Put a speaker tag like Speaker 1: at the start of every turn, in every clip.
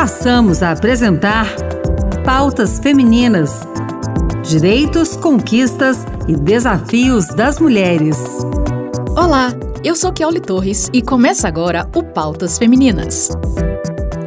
Speaker 1: passamos a apresentar Pautas Femininas: Direitos, Conquistas e Desafios das Mulheres.
Speaker 2: Olá, eu sou Kelly Torres e começa agora o Pautas Femininas.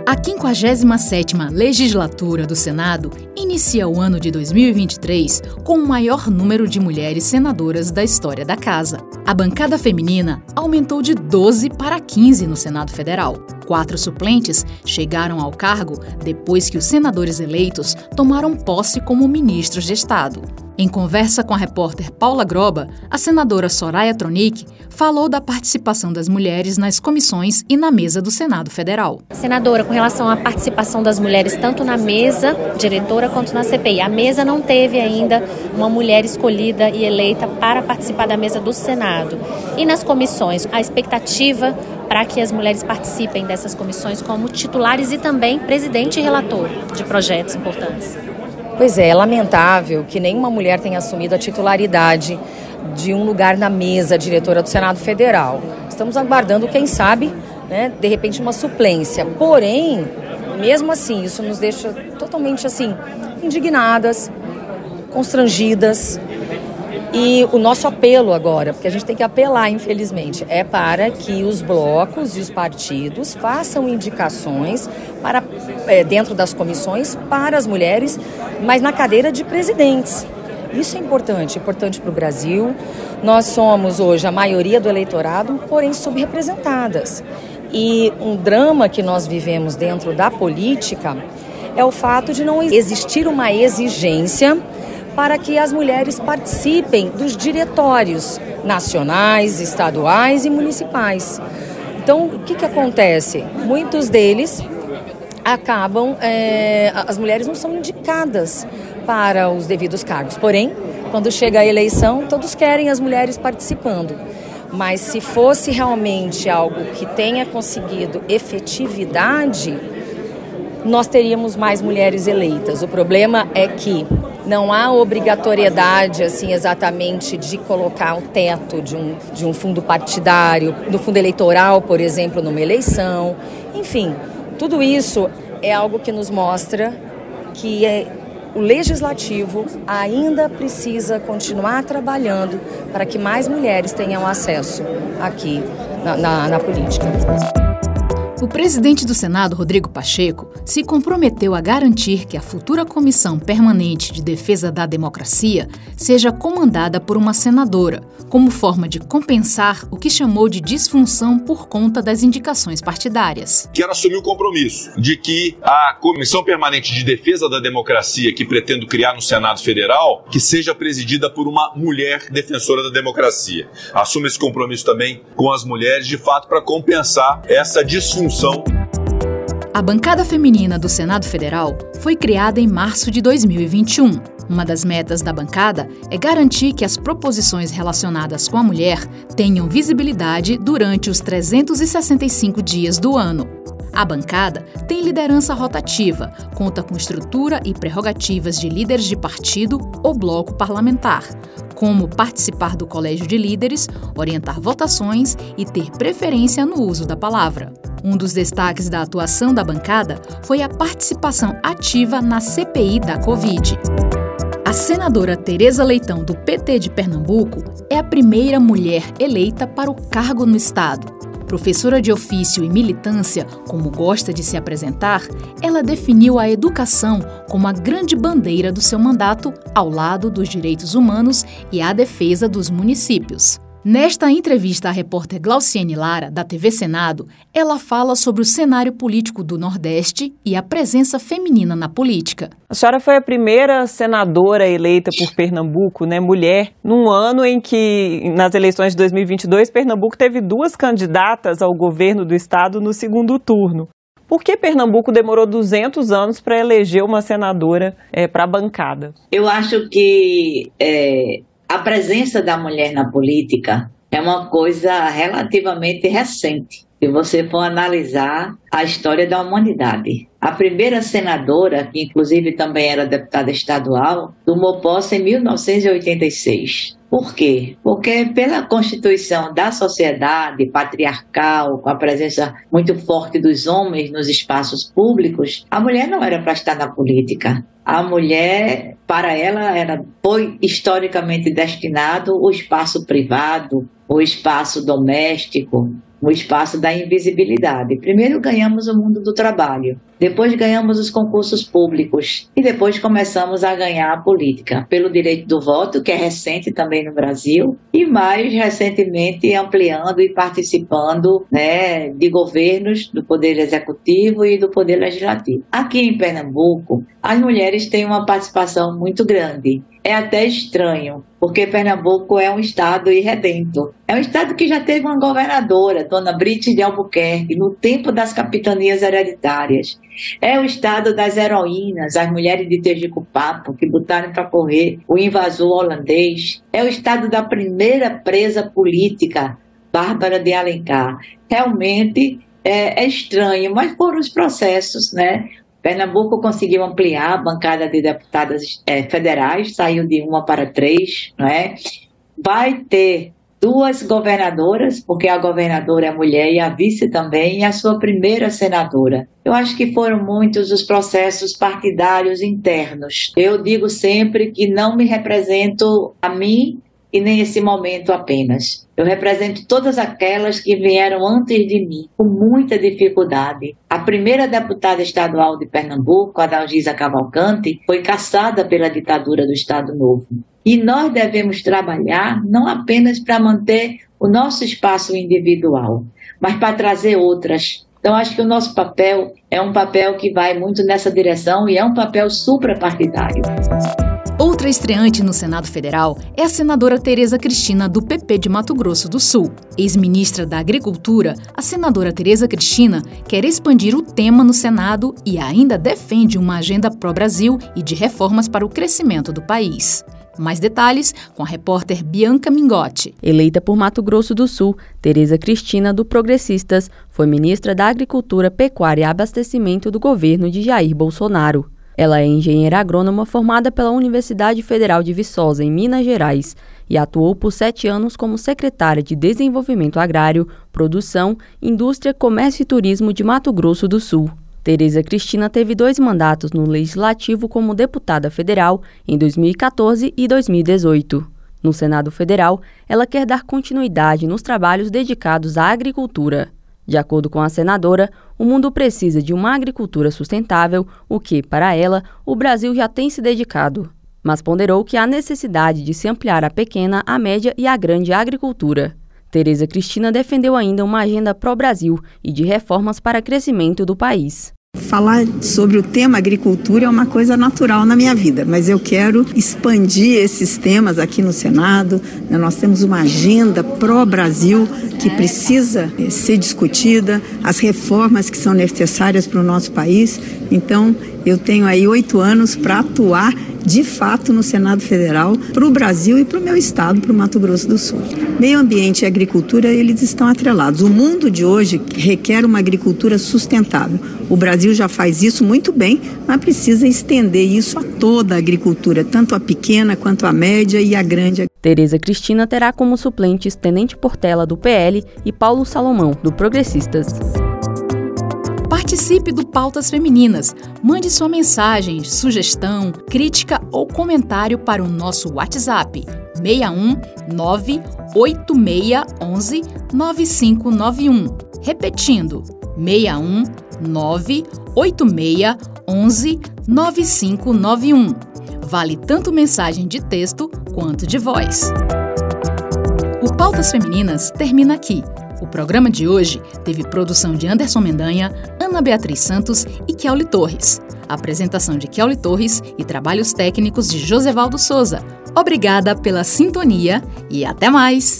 Speaker 2: A 57ª Legislatura do Senado inicia o ano de 2023 com o maior número de mulheres senadoras da história da casa. A bancada feminina aumentou de 12 para 15 no Senado Federal. Quatro suplentes chegaram ao cargo depois que os senadores eleitos tomaram posse como ministros de Estado. Em conversa com a repórter Paula Groba, a senadora Soraya Tronic falou da participação das mulheres nas comissões e na mesa do Senado Federal.
Speaker 3: Senadora, com relação à participação das mulheres tanto na mesa diretora quanto na CPI, a mesa não teve ainda uma mulher escolhida e eleita para participar da mesa do Senado. E nas comissões, a expectativa para que as mulheres participem dessas comissões como titulares e também presidente e relator de projetos importantes.
Speaker 4: Pois é, é lamentável que nenhuma mulher tenha assumido a titularidade de um lugar na mesa diretora do Senado Federal. Estamos aguardando, quem sabe, né, de repente uma suplência. Porém, mesmo assim, isso nos deixa totalmente assim indignadas, constrangidas, e o nosso apelo agora, porque a gente tem que apelar, infelizmente, é para que os blocos e os partidos façam indicações para, é, dentro das comissões para as mulheres, mas na cadeira de presidentes. Isso é importante, importante para o Brasil. Nós somos hoje a maioria do eleitorado, porém subrepresentadas. E um drama que nós vivemos dentro da política é o fato de não existir uma exigência para que as mulheres participem dos diretórios nacionais, estaduais e municipais. Então, o que, que acontece? Muitos deles acabam, é, as mulheres não são indicadas para os devidos cargos. Porém, quando chega a eleição, todos querem as mulheres participando. Mas se fosse realmente algo que tenha conseguido efetividade, nós teríamos mais mulheres eleitas. O problema é que não há obrigatoriedade, assim, exatamente de colocar um teto de um, de um fundo partidário, do fundo eleitoral, por exemplo, numa eleição. Enfim, tudo isso é algo que nos mostra que é, o legislativo ainda precisa continuar trabalhando para que mais mulheres tenham acesso aqui na, na, na política.
Speaker 2: O presidente do Senado, Rodrigo Pacheco, se comprometeu a garantir que a futura Comissão Permanente de Defesa da Democracia seja comandada por uma senadora, como forma de compensar o que chamou de disfunção por conta das indicações partidárias.
Speaker 5: Quero assumir o compromisso de que a Comissão Permanente de Defesa da Democracia que pretendo criar no Senado Federal, que seja presidida por uma mulher defensora da democracia. Assumo esse compromisso também com as mulheres, de fato, para compensar essa disfunção
Speaker 2: a bancada feminina do Senado Federal foi criada em março de 2021. Uma das metas da bancada é garantir que as proposições relacionadas com a mulher tenham visibilidade durante os 365 dias do ano. A bancada tem liderança rotativa, conta com estrutura e prerrogativas de líderes de partido ou bloco parlamentar, como participar do colégio de líderes, orientar votações e ter preferência no uso da palavra. Um dos destaques da atuação da bancada foi a participação ativa na CPI da Covid. A senadora Tereza Leitão, do PT de Pernambuco, é a primeira mulher eleita para o cargo no estado. Professora de ofício e militância, como gosta de se apresentar, ela definiu a educação como a grande bandeira do seu mandato, ao lado dos direitos humanos e a defesa dos municípios. Nesta entrevista à repórter Glauciene Lara, da TV Senado, ela fala sobre o cenário político do Nordeste e a presença feminina na política.
Speaker 6: A senhora foi a primeira senadora eleita por Pernambuco, né, mulher, num ano em que, nas eleições de 2022, Pernambuco teve duas candidatas ao governo do estado no segundo turno. Por que Pernambuco demorou 200 anos para eleger uma senadora é, para a bancada?
Speaker 7: Eu acho que é, a presença da mulher na política é uma coisa relativamente recente. Se você for analisar a história da humanidade. A primeira senadora, que inclusive também era deputada estadual, tomou posse em 1986. Por quê? Porque pela constituição da sociedade patriarcal, com a presença muito forte dos homens nos espaços públicos, a mulher não era para estar na política. A mulher, para ela, era, foi historicamente destinado o espaço privado, o espaço doméstico, o espaço da invisibilidade. Primeiro ganhamos o mundo do trabalho, depois ganhamos os concursos públicos e depois começamos a ganhar a política pelo direito do voto, que é recente também no Brasil, e mais recentemente ampliando e participando né, de governos do Poder Executivo e do Poder Legislativo. Aqui em Pernambuco, as mulheres têm uma participação muito grande. É até estranho, porque Pernambuco é um estado irredento. É um estado que já teve uma governadora, Dona Brite de Albuquerque, no tempo das capitanias hereditárias. É o estado das heroínas, as mulheres de Tejicupapo, que botaram para correr o invasor holandês. É o estado da primeira presa política, Bárbara de Alencar. Realmente é, é estranho, mas foram os processos, né? Pernambuco conseguiu ampliar a bancada de deputadas é, federais, saiu de uma para três, não é? Vai ter duas governadoras, porque a governadora é mulher e a vice também, e a sua primeira senadora. Eu acho que foram muitos os processos partidários internos. Eu digo sempre que não me represento a mim e nem esse momento apenas. Eu represento todas aquelas que vieram antes de mim, com muita dificuldade. A primeira deputada estadual de Pernambuco, a Dalgisa Cavalcante, foi caçada pela ditadura do Estado Novo. E nós devemos trabalhar não apenas para manter o nosso espaço individual, mas para trazer outras. Então, acho que o nosso papel é um papel que vai muito nessa direção e é um papel suprapartidário.
Speaker 2: Outra estreante no Senado Federal é a senadora Tereza Cristina, do PP de Mato Grosso do Sul. Ex-ministra da Agricultura, a senadora Tereza Cristina quer expandir o tema no Senado e ainda defende uma agenda pró-Brasil e de reformas para o crescimento do país. Mais detalhes com a repórter Bianca Mingotti.
Speaker 8: Eleita por Mato Grosso do Sul, Tereza Cristina, do Progressistas, foi ministra da Agricultura, Pecuária e Abastecimento do governo de Jair Bolsonaro. Ela é engenheira agrônoma formada pela Universidade Federal de Viçosa, em Minas Gerais, e atuou por sete anos como secretária de Desenvolvimento Agrário, Produção, Indústria, Comércio e Turismo de Mato Grosso do Sul. Tereza Cristina teve dois mandatos no Legislativo como deputada federal em 2014 e 2018. No Senado Federal, ela quer dar continuidade nos trabalhos dedicados à agricultura. De acordo com a senadora, o mundo precisa de uma agricultura sustentável, o que, para ela, o Brasil já tem se dedicado. Mas ponderou que há necessidade de se ampliar a pequena, a média e a grande agricultura. Tereza Cristina defendeu ainda uma agenda pró-Brasil e de reformas para crescimento do país.
Speaker 9: Falar sobre o tema agricultura é uma coisa natural na minha vida, mas eu quero expandir esses temas aqui no Senado. Né? Nós temos uma agenda pró-Brasil que precisa eh, ser discutida, as reformas que são necessárias para o nosso país. Então, eu tenho aí oito anos para atuar de fato no Senado Federal para o Brasil e para o meu estado, para o Mato Grosso do Sul. Meio ambiente e agricultura, eles estão atrelados. O mundo de hoje requer uma agricultura sustentável. O Brasil já faz isso muito bem, mas precisa estender isso a toda a agricultura, tanto a pequena quanto a média e a grande.
Speaker 8: Tereza Cristina terá como suplentes Tenente Portela do PL e Paulo Salomão do Progressistas.
Speaker 2: Participe do Pautas Femininas. Mande sua mensagem, sugestão, crítica ou comentário para o nosso WhatsApp 61 98611 9591. Repetindo, 61 98611 9591. Vale tanto mensagem de texto quanto de voz. O Pautas Femininas termina aqui. O programa de hoje teve produção de Anderson Mendanha, Ana Beatriz Santos e Kelly Torres. apresentação de Kelly Torres e trabalhos técnicos de Josevaldo Souza. Obrigada pela sintonia e até mais!